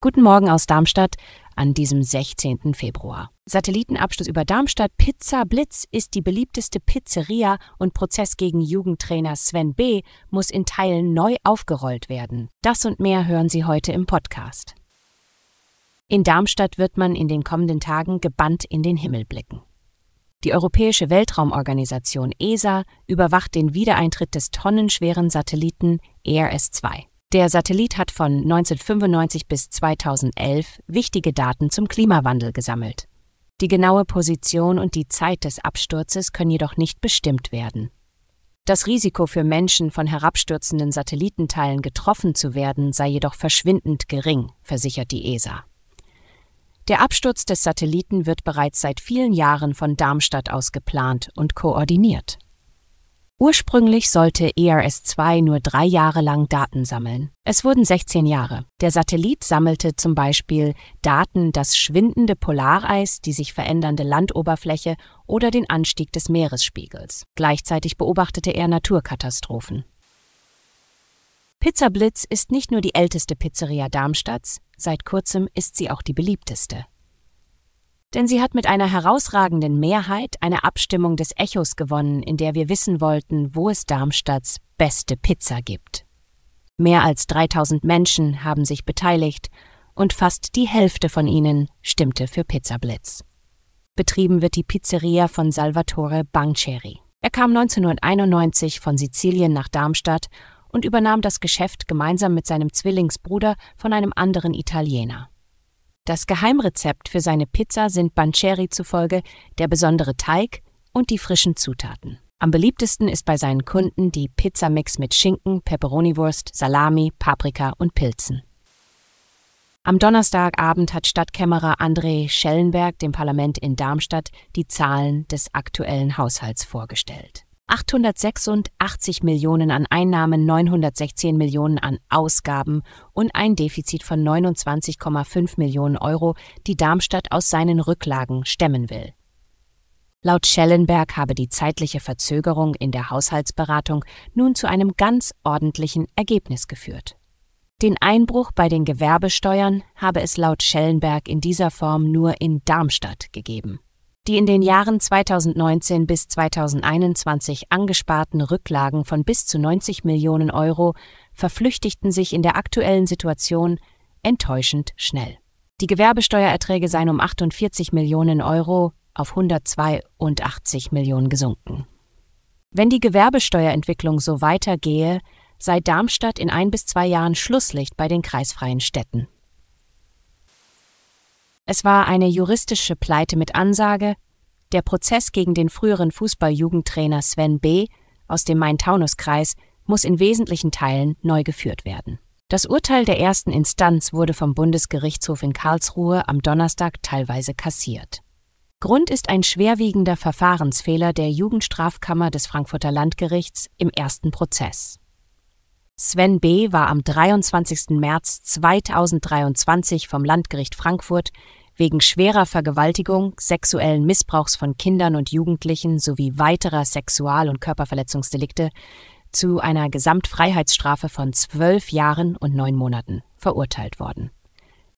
Guten Morgen aus Darmstadt an diesem 16. Februar. Satellitenabschluss über Darmstadt. Pizza Blitz ist die beliebteste Pizzeria und Prozess gegen Jugendtrainer Sven B. muss in Teilen neu aufgerollt werden. Das und mehr hören Sie heute im Podcast. In Darmstadt wird man in den kommenden Tagen gebannt in den Himmel blicken. Die Europäische Weltraumorganisation ESA überwacht den Wiedereintritt des tonnenschweren Satelliten ERS-2. Der Satellit hat von 1995 bis 2011 wichtige Daten zum Klimawandel gesammelt. Die genaue Position und die Zeit des Absturzes können jedoch nicht bestimmt werden. Das Risiko für Menschen von herabstürzenden Satellitenteilen getroffen zu werden sei jedoch verschwindend gering, versichert die ESA. Der Absturz des Satelliten wird bereits seit vielen Jahren von Darmstadt aus geplant und koordiniert. Ursprünglich sollte ERS-2 nur drei Jahre lang Daten sammeln. Es wurden 16 Jahre. Der Satellit sammelte zum Beispiel Daten das schwindende Polareis, die sich verändernde Landoberfläche oder den Anstieg des Meeresspiegels. Gleichzeitig beobachtete er Naturkatastrophen. Pizza Blitz ist nicht nur die älteste Pizzeria Darmstadts, seit kurzem ist sie auch die beliebteste. Denn sie hat mit einer herausragenden Mehrheit eine Abstimmung des Echos gewonnen, in der wir wissen wollten, wo es Darmstadts beste Pizza gibt. Mehr als 3000 Menschen haben sich beteiligt und fast die Hälfte von ihnen stimmte für Pizza Blitz. Betrieben wird die Pizzeria von Salvatore Bancheri. Er kam 1991 von Sizilien nach Darmstadt und übernahm das Geschäft gemeinsam mit seinem Zwillingsbruder von einem anderen Italiener. Das Geheimrezept für seine Pizza sind Bancheri zufolge der besondere Teig und die frischen Zutaten. Am beliebtesten ist bei seinen Kunden die Pizzamix mit Schinken, Peperoniwurst, Salami, Paprika und Pilzen. Am Donnerstagabend hat Stadtkämmerer André Schellenberg dem Parlament in Darmstadt die Zahlen des aktuellen Haushalts vorgestellt. 886 Millionen an Einnahmen, 916 Millionen an Ausgaben und ein Defizit von 29,5 Millionen Euro, die Darmstadt aus seinen Rücklagen stemmen will. Laut Schellenberg habe die zeitliche Verzögerung in der Haushaltsberatung nun zu einem ganz ordentlichen Ergebnis geführt. Den Einbruch bei den Gewerbesteuern habe es laut Schellenberg in dieser Form nur in Darmstadt gegeben. Die in den Jahren 2019 bis 2021 angesparten Rücklagen von bis zu 90 Millionen Euro verflüchtigten sich in der aktuellen Situation enttäuschend schnell. Die Gewerbesteuererträge seien um 48 Millionen Euro auf 182 Millionen gesunken. Wenn die Gewerbesteuerentwicklung so weitergehe, sei Darmstadt in ein bis zwei Jahren Schlusslicht bei den kreisfreien Städten. Es war eine juristische Pleite mit Ansage. Der Prozess gegen den früheren Fußballjugendtrainer Sven B. aus dem Main-Taunus-Kreis muss in wesentlichen Teilen neu geführt werden. Das Urteil der ersten Instanz wurde vom Bundesgerichtshof in Karlsruhe am Donnerstag teilweise kassiert. Grund ist ein schwerwiegender Verfahrensfehler der Jugendstrafkammer des Frankfurter Landgerichts im ersten Prozess. Sven B. war am 23. März 2023 vom Landgericht Frankfurt wegen schwerer Vergewaltigung, sexuellen Missbrauchs von Kindern und Jugendlichen sowie weiterer Sexual- und Körperverletzungsdelikte zu einer Gesamtfreiheitsstrafe von zwölf Jahren und neun Monaten verurteilt worden.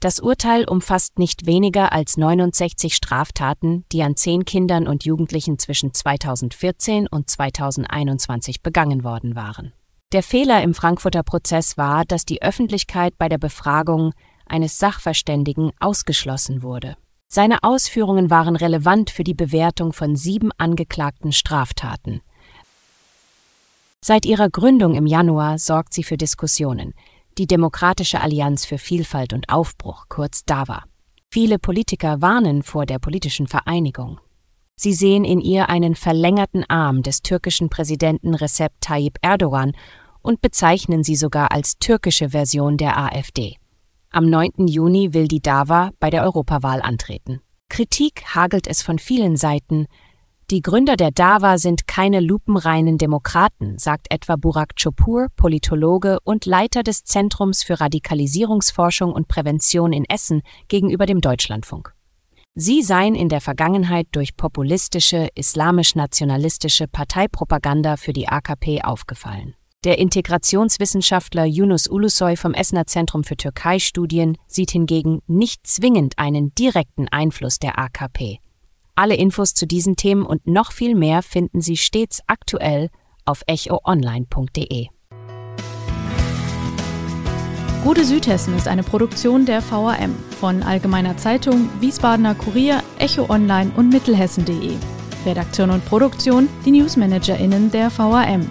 Das Urteil umfasst nicht weniger als 69 Straftaten, die an zehn Kindern und Jugendlichen zwischen 2014 und 2021 begangen worden waren. Der Fehler im Frankfurter Prozess war, dass die Öffentlichkeit bei der Befragung eines Sachverständigen ausgeschlossen wurde. Seine Ausführungen waren relevant für die Bewertung von sieben angeklagten Straftaten. Seit ihrer Gründung im Januar sorgt sie für Diskussionen. Die Demokratische Allianz für Vielfalt und Aufbruch, kurz DAWA. Viele Politiker warnen vor der politischen Vereinigung. Sie sehen in ihr einen verlängerten Arm des türkischen Präsidenten Recep Tayyip Erdogan und bezeichnen sie sogar als türkische Version der AfD. Am 9. Juni will die DAWA bei der Europawahl antreten. Kritik hagelt es von vielen Seiten. Die Gründer der DAWA sind keine lupenreinen Demokraten, sagt etwa Burak Chopur, Politologe und Leiter des Zentrums für Radikalisierungsforschung und Prävention in Essen gegenüber dem Deutschlandfunk. Sie seien in der Vergangenheit durch populistische, islamisch-nationalistische Parteipropaganda für die AKP aufgefallen. Der Integrationswissenschaftler Yunus Ulusoy vom Essener Zentrum für Türkei-Studien sieht hingegen nicht zwingend einen direkten Einfluss der AKP. Alle Infos zu diesen Themen und noch viel mehr finden Sie stets aktuell auf echoonline.de. Gute Südhessen ist eine Produktion der VAM von Allgemeiner Zeitung, Wiesbadener Kurier, Echo Online und Mittelhessen.de. Redaktion und Produktion die NewsmanagerInnen der VAM.